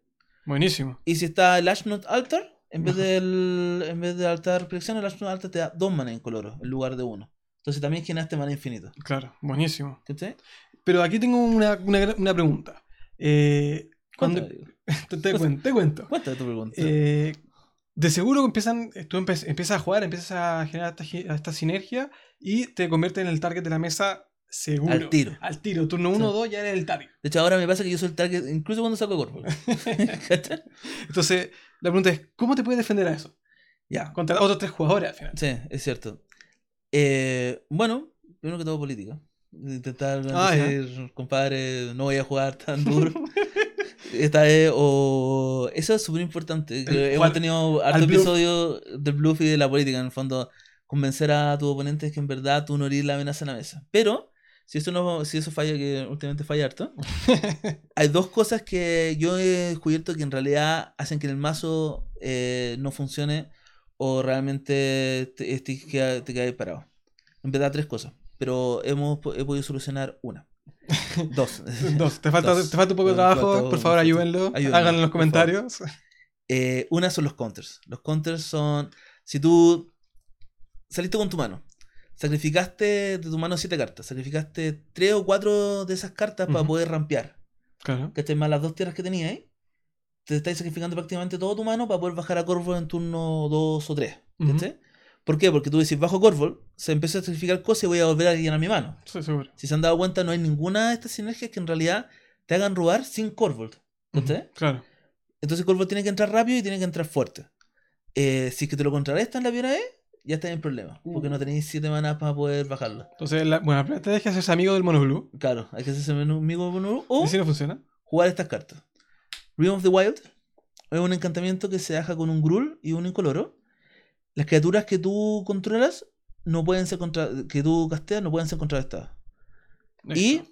Speaker 1: Buenísimo.
Speaker 2: Y si está el Ashnot Altar, en vez del en vez de altar predicción, el Ashnot Altar te da dos manas incoloro en lugar de uno. Entonces también generaste mana infinito.
Speaker 1: Claro. Buenísimo.
Speaker 2: ¿Cachai?
Speaker 1: Pero aquí tengo una, una, una pregunta. Eh, cuando, te, te cuento, te cuento.
Speaker 2: Cuéntame tu pregunta.
Speaker 1: Eh, de seguro que empiezan, tú empe- empiezas a jugar, empiezas a generar esta, gi- esta sinergia y te conviertes en el target de la mesa seguro.
Speaker 2: Al tiro.
Speaker 1: Al tiro. Turno 1 o 2 ya eres el target.
Speaker 2: De hecho, ahora me pasa que yo soy el target, incluso cuando saco. ¿Cachai?
Speaker 1: Entonces, la pregunta es, ¿cómo te puedes defender a eso?
Speaker 2: ya.
Speaker 1: Contra otros tres jugadores al final.
Speaker 2: Sí, es cierto. Eh, bueno, primero que todo política. Intentar
Speaker 1: Ah,
Speaker 2: decir, compadre, no voy a jugar tan duro. Esta vez, o. Eso es súper importante. Hemos tenido harto
Speaker 1: bluff.
Speaker 2: episodio del bluff y de la política. En el fondo, convencer a tu oponente es que en verdad tú no eres la amenaza en la mesa. Pero, si eso, no, si eso falla, que últimamente falla harto, hay dos cosas que yo he descubierto que en realidad hacen que el mazo eh, no funcione o realmente te, te, te quedes parado. En verdad, tres cosas. Pero hemos, he podido solucionar una. Dos.
Speaker 1: Dos. Te falta,
Speaker 2: Dos.
Speaker 1: te falta un poco de trabajo. por favor, ayúdenlo.
Speaker 2: ayúdenme,
Speaker 1: Háganlo en los comentarios.
Speaker 2: Eh, una son los counters. Los counters son. Si tú saliste con tu mano, sacrificaste de tu mano siete cartas, sacrificaste tres o cuatro de esas cartas para poder rampear.
Speaker 1: Claro.
Speaker 2: ¿Cachai? Más las dos tierras que tenías ahí. Te estáis sacrificando prácticamente todo tu mano para poder bajar a Corvo en turno 2 o 3.
Speaker 1: Ujú.
Speaker 2: ¿Cachai? ¿Por qué? Porque tú decís, bajo Corvo, se empieza a sacrificar cosas y voy a volver a llenar mi mano.
Speaker 1: Sí, seguro.
Speaker 2: Si se han dado cuenta, no hay ninguna de estas sinergias que en realidad te hagan robar sin Corvold.
Speaker 1: Ujú, Claro.
Speaker 2: Entonces Corvold tiene que entrar rápido y tiene que entrar fuerte. Eh, si es que te lo contrarrestan la primera vez, ya estás en problema. Porque
Speaker 1: Uh.
Speaker 2: no tenéis 7 manas para poder bajarlo.
Speaker 1: Entonces, la, primera estrategia es hacerse amigo del mono blue.
Speaker 2: Claro, hay que hacerse amigo con uno o
Speaker 1: ¿Y si no funciona?
Speaker 2: jugar estas cartas. Realm of the Wild es un encantamiento que se baja con un Grul y un incoloro. Las criaturas que tú controlas no pueden ser contra que tú casteas no pueden ser contrarrestadas. Y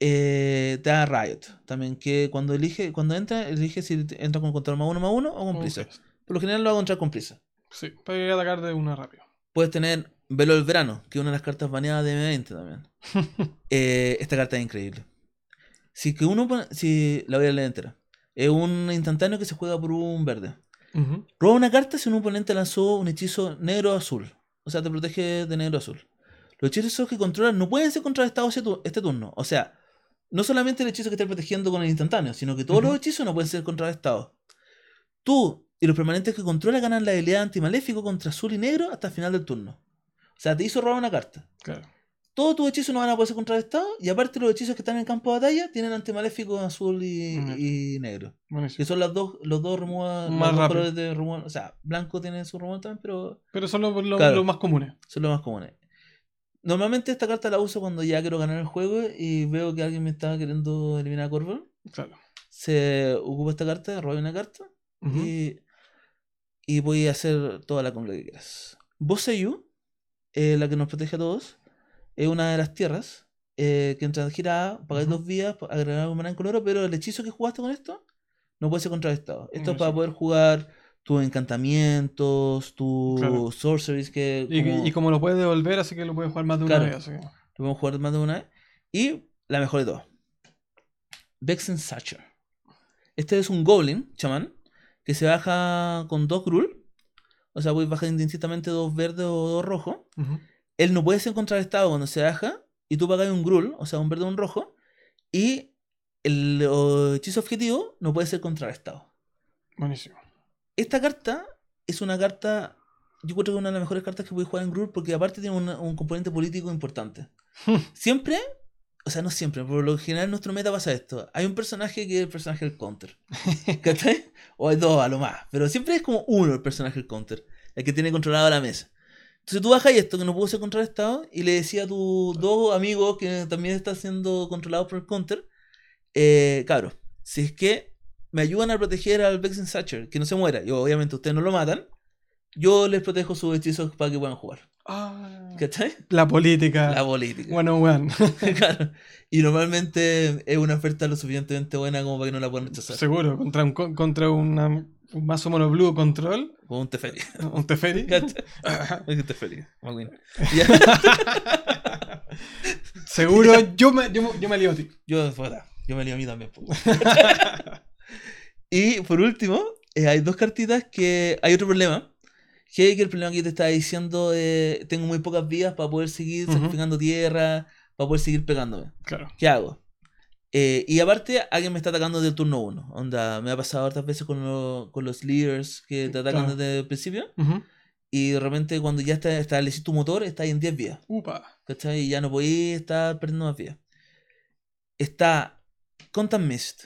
Speaker 2: eh, te da Riot también, que cuando elige, cuando entra, elige si entra con control más uno más uno o con prisa. Por lo general lo va a encontrar con prisa.
Speaker 1: Sí, para atacar de una rápido.
Speaker 2: Puedes tener Velo del Verano, que es una de las cartas baneadas de M20 también. Eh, esta carta es increíble. Si que uno si la voy a leer entera. Es un instantáneo que se juega por un verde. Roba una carta si un oponente lanzó un hechizo negro o azul. O sea, te protege de negro o azul. Los hechizos que controlan no pueden ser contrarrestados ese tu- este turno. O sea, no solamente el hechizo que esté protegiendo con el instantáneo, sino que todos los hechizos no pueden ser contrarrestados. Tú y los permanentes que controlas ganan la habilidad antimaléfico contra azul y negro hasta el final del turno. O sea, te hizo robar una carta.
Speaker 1: Claro.
Speaker 2: Todos tus hechizos no van a poder ser contrarrestados y aparte los hechizos que están en el campo de batalla tienen antimaléfico azul y, negro. Que son las dos, los dos removal,
Speaker 1: Más
Speaker 2: los dos
Speaker 1: rápido.
Speaker 2: colores de removal. O sea, blanco tiene su removal también, pero
Speaker 1: Pero son los los-
Speaker 2: Claro.
Speaker 1: los más comunes.
Speaker 2: son los más comunes. Normalmente esta carta la uso cuando ya quiero ganar el juego y veo que alguien me está queriendo eliminar a Corvo.
Speaker 1: Claro.
Speaker 2: Se ocupa esta carta, roba una carta y, y voy a hacer toda la conga que quieras. Boseyu, eh, la que nos protege a todos, es una de las tierras eh, que entra en girada, pagáis
Speaker 1: Ujú.
Speaker 2: dos vías, pa- agregar un maná en color, pero el hechizo que jugaste con esto no puede ser contrarrestado. Esto es para poder jugar tus encantamientos, tus
Speaker 1: Claro.
Speaker 2: sorceries que
Speaker 1: Y,
Speaker 2: como
Speaker 1: y como lo puedes devolver, así que lo puedes jugar más de una vez. Así que-
Speaker 2: lo podemos jugar más de una vez. Y la mejor de todas. Vexen Satcher. Este es un goblin, chamán, que se baja con dos grul. O sea, puedes bajar indistintamente dos verdes o dos rojos.
Speaker 1: Ujú.
Speaker 2: Él no puede ser contrarrestado cuando se baja. Y tú pagas un grul, o sea, un verde o un rojo. Y el hechizo objetivo no puede ser contrarrestado.
Speaker 1: Buenísimo.
Speaker 2: Esta carta es una carta. Yo creo que es una de las mejores cartas que puedes jugar en Grul porque aparte tiene una- un componente político importante. Siempre, o sea, no siempre, por lo general en nuestro meta pasa esto. Hay un personaje que es el personaje del counter. ¿Cachai? O hay dos a lo más. Pero siempre es como uno el personaje del counter. El que tiene controlado la mesa. Entonces tú bajas esto que no pudo ser contrarrestado y le decía a tus dos amigos que también están siendo controlados por el counter. Eh, cabros, si es que me ayudan a proteger al Vexen Satcher, que no se muera, y obviamente ustedes no lo matan, yo les protejo sus hechizos para que puedan jugar.
Speaker 1: Ah,
Speaker 2: ¿Cachai?
Speaker 1: la política.
Speaker 2: La política.
Speaker 1: One on one.
Speaker 2: Claro. Y normalmente es una oferta lo suficientemente buena como para que no la puedan rechazar.
Speaker 1: Seguro. Contra un, con- contra una, un mazo mono blue control.
Speaker 2: Como un Teferi.
Speaker 1: Un Teferi.
Speaker 2: Un Teferi.
Speaker 1: Seguro yo me, yo, yo me lío a ti.
Speaker 2: Yo, fuera, yo me lío a mí también. po. y por último, eh, hay dos cartitas que hay otro problema. Que el problema que te estaba diciendo, eh, tengo muy pocas vías para poder seguir
Speaker 1: Ujú.
Speaker 2: sacrificando tierra, para poder seguir pegándome.
Speaker 1: Claro.
Speaker 2: ¿Qué hago? Eh, y aparte, alguien me está atacando desde el turno 1. Onda, me ha pasado hartas veces con, lo- con los leaders que te atacan
Speaker 1: Claro.
Speaker 2: desde el principio.
Speaker 1: Ujú.
Speaker 2: Y de repente, cuando ya está estableciste tu motor, está en 10 vías.
Speaker 1: Upa.
Speaker 2: ¿Cachai? Y ya no podéis estar perdiendo más vías. Está Contact Mist.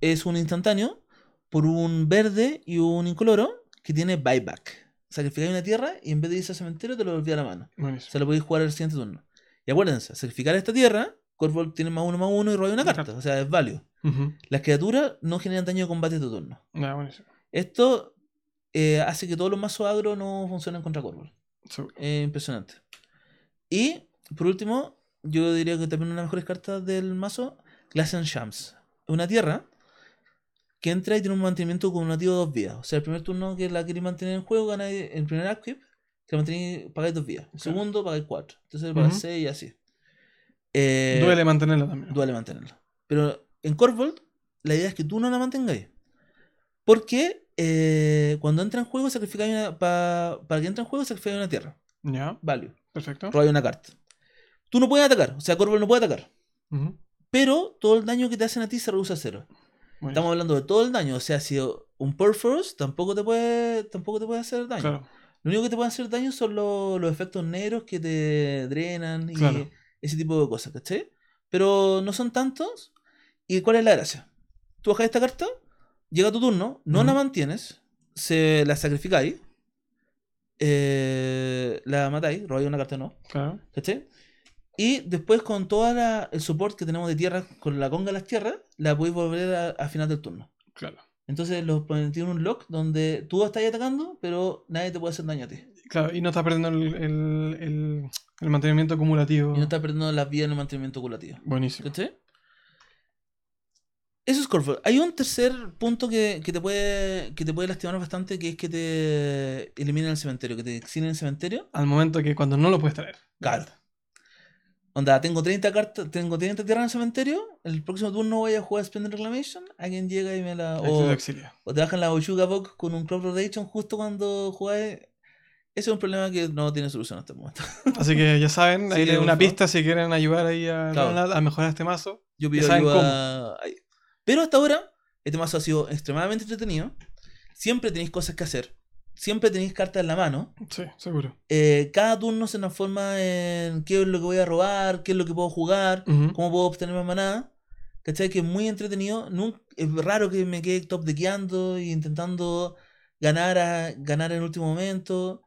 Speaker 2: Es un instantáneo por un verde y un incoloro que tiene buyback. Sacrificáis una tierra y en vez de irse al cementerio te lo volví a la mano.
Speaker 1: Buenísimo.
Speaker 2: Se lo podéis jugar al siguiente turno. Y acuérdense, sacrificar esta tierra, Corvol tiene más uno más uno y roba una carta. O sea, es válido. Las criaturas no generan daño de combate de tu turno.
Speaker 1: Ah.
Speaker 2: Esto eh, hace que todos los mazos agro no funcionen contra Corvol. Eh, impresionante. Y, por último, yo diría que también una de las mejores cartas del mazo, Glass and Shams. Una tierra que entra y tiene un mantenimiento con un nativo de dos vías. O sea, el primer turno que la queréis mantener en juego, ganáis el primer upkeep, que la mantenéis, pagáis dos vías. El
Speaker 1: Claro.
Speaker 2: segundo, pagáis cuatro. Entonces, pagáis
Speaker 1: Ujú.
Speaker 2: seis y así. Eh,
Speaker 1: Duele mantenerla también.
Speaker 2: duele mantenerla. Pero en Corvold, la idea es que tú no la mantengáis. Porque eh, cuando entra en juego, sacrificáis una. pa- para que entre en juego, sacrificáis una tierra.
Speaker 1: Ya.
Speaker 2: Value.
Speaker 1: Perfecto.
Speaker 2: Robáis una carta. Tú no puedes atacar. O sea, Corvold no puede atacar. Pero todo el daño que te hacen a ti se reduce a cero. Estamos hablando de todo el daño. O sea, si un Perforce tampoco te puede, tampoco te puede hacer daño.
Speaker 1: Claro.
Speaker 2: Lo único que te puede hacer daño son los, los efectos negros que te drenan y
Speaker 1: Claro.
Speaker 2: Ese tipo de cosas, ¿cachai? Pero no son tantos. ¿Y cuál es la gracia? Tú bajas esta carta, llega tu turno, no la mantienes, se la sacrificáis, eh, la matáis, robáis una carta no,
Speaker 1: Claro.
Speaker 2: ¿cachai? Y después con todo el support que tenemos de tierra, con la conga de las tierras, la podéis volver a, a final del turno.
Speaker 1: Claro.
Speaker 2: Entonces los ponen- tiene un lock donde tú estás atacando, pero nadie te puede hacer daño a ti.
Speaker 1: Claro. Y no estás perdiendo el, el, el- el mantenimiento acumulativo.
Speaker 2: Y no estás perdiendo las vías en el mantenimiento curativo.
Speaker 1: Buenísimo.
Speaker 2: ¿Cachai? Eso es Corvo. Hay un tercer punto que, que te puede que te puede lastimar bastante, que es que te eliminen el cementerio, que te exilen el cementerio.
Speaker 1: Al momento que cuando no lo puedes traer.
Speaker 2: Claro. Onda, tengo 30 cartas, tengo 30 tierras en el cementerio, el próximo turno voy a jugar Splendid Reclamation, alguien llega y me la... O, o te bajan la Oshuga Box con un Crop Rotation justo cuando jugáis. Ese es un problema que no tiene solución hasta el momento.
Speaker 1: Así que ya saben, ahí
Speaker 2: Sí, por
Speaker 1: una pista si quieren ayudar ahí a,
Speaker 2: Claro.
Speaker 1: Ronald a mejorar este mazo.
Speaker 2: Yo pido ayuda. Pero hasta ahora, este mazo ha sido extremadamente entretenido. Siempre tenéis cosas que hacer. Siempre tenéis cartas en la mano.
Speaker 1: Sí, seguro.
Speaker 2: Eh, cada turno se transforma en qué es lo que voy a robar, qué es lo que puedo jugar, cómo puedo obtener más maná. ¿Cachai? Que es muy entretenido. Es raro que me quede top dequeando e intentando ganar, a, ganar en el último momento.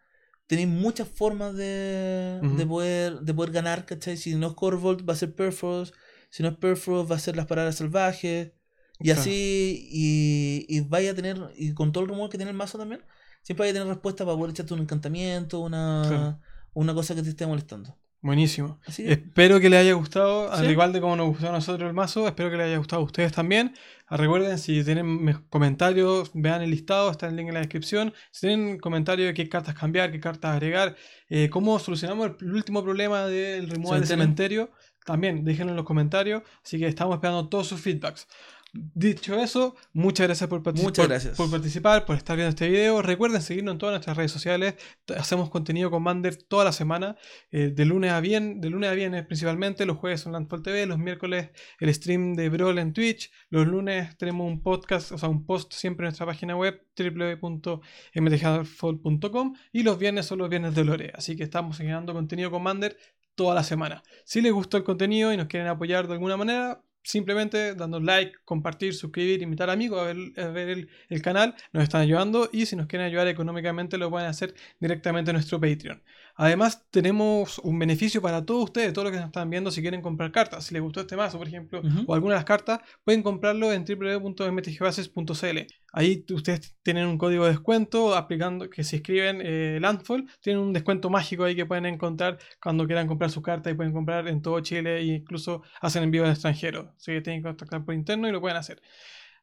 Speaker 2: Tenéis muchas formas de, de, poder, de poder ganar, ¿cachai? Si no es Corvolt, va a ser Perforos. Si no es Perforos, va a ser las paradas salvajes. Y
Speaker 1: Claro.
Speaker 2: así, y, y vaya a tener, y con todo el rumor que tiene el mazo también, siempre vaya a tener respuesta para poder echarte un encantamiento, una,
Speaker 1: Claro.
Speaker 2: una cosa que te esté molestando.
Speaker 1: Buenísimo.
Speaker 2: Así que,
Speaker 1: Espero que les haya gustado, al
Speaker 2: Sí.
Speaker 1: igual de como nos gustó a nosotros el mazo, espero que les haya gustado a ustedes también. Ah, Recuerden, si tienen me- comentarios, vean el listado, está el link en la descripción. Si tienen comentarios de qué cartas cambiar, qué cartas agregar, eh, cómo solucionamos el, último problema del removal de
Speaker 2: Cementerio.
Speaker 1: cementerio, también déjenlo en los comentarios. Así que estamos esperando todos sus feedbacks. Dicho eso, muchas gracias por, partici-
Speaker 2: Muchas
Speaker 1: por-
Speaker 2: gracias.
Speaker 1: por participar, por estar viendo este video. Recuerden seguirnos en todas nuestras redes sociales. Hacemos contenido con Mander toda la semana, eh, de lunes a viernes, de lunes a viernes principalmente. Los jueves son Landfall TV, los miércoles el stream de Brawl en Twitch. Los lunes tenemos un podcast, o sea, un post siempre en nuestra página web www.mtgfall.com y los viernes son los viernes de Lore. Así que estamos generando contenido con Mander toda la semana. Si les gustó el contenido y nos quieren apoyar de alguna manera, simplemente dando like, compartir, suscribir, invitar amigos a ver, a ver el, el canal, nos están ayudando y si nos quieren ayudar económicamente lo pueden hacer directamente en nuestro Patreon. Además tenemos un beneficio para todos ustedes, todos los que nos están viendo si quieren comprar cartas. Si les gustó este mazo, por ejemplo, o alguna de las cartas, pueden comprarlo en www.mtgbases.cl. Ahí ustedes tienen un código de descuento aplicando que si escriben eh, Landfall, tienen un descuento mágico ahí que pueden encontrar cuando quieran comprar sus cartas y pueden comprar en todo Chile e incluso hacen envío al extranjero. Así que tienen que contactar por interno y lo pueden hacer.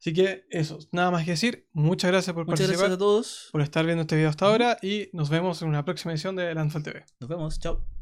Speaker 1: Así que eso, nada más que decir. Muchas gracias por
Speaker 2: muchas
Speaker 1: participar,
Speaker 2: gracias a todos.
Speaker 1: por estar viendo este video hasta ahora y nos vemos en una próxima edición de Landfall TV.
Speaker 2: Nos vemos. Chao.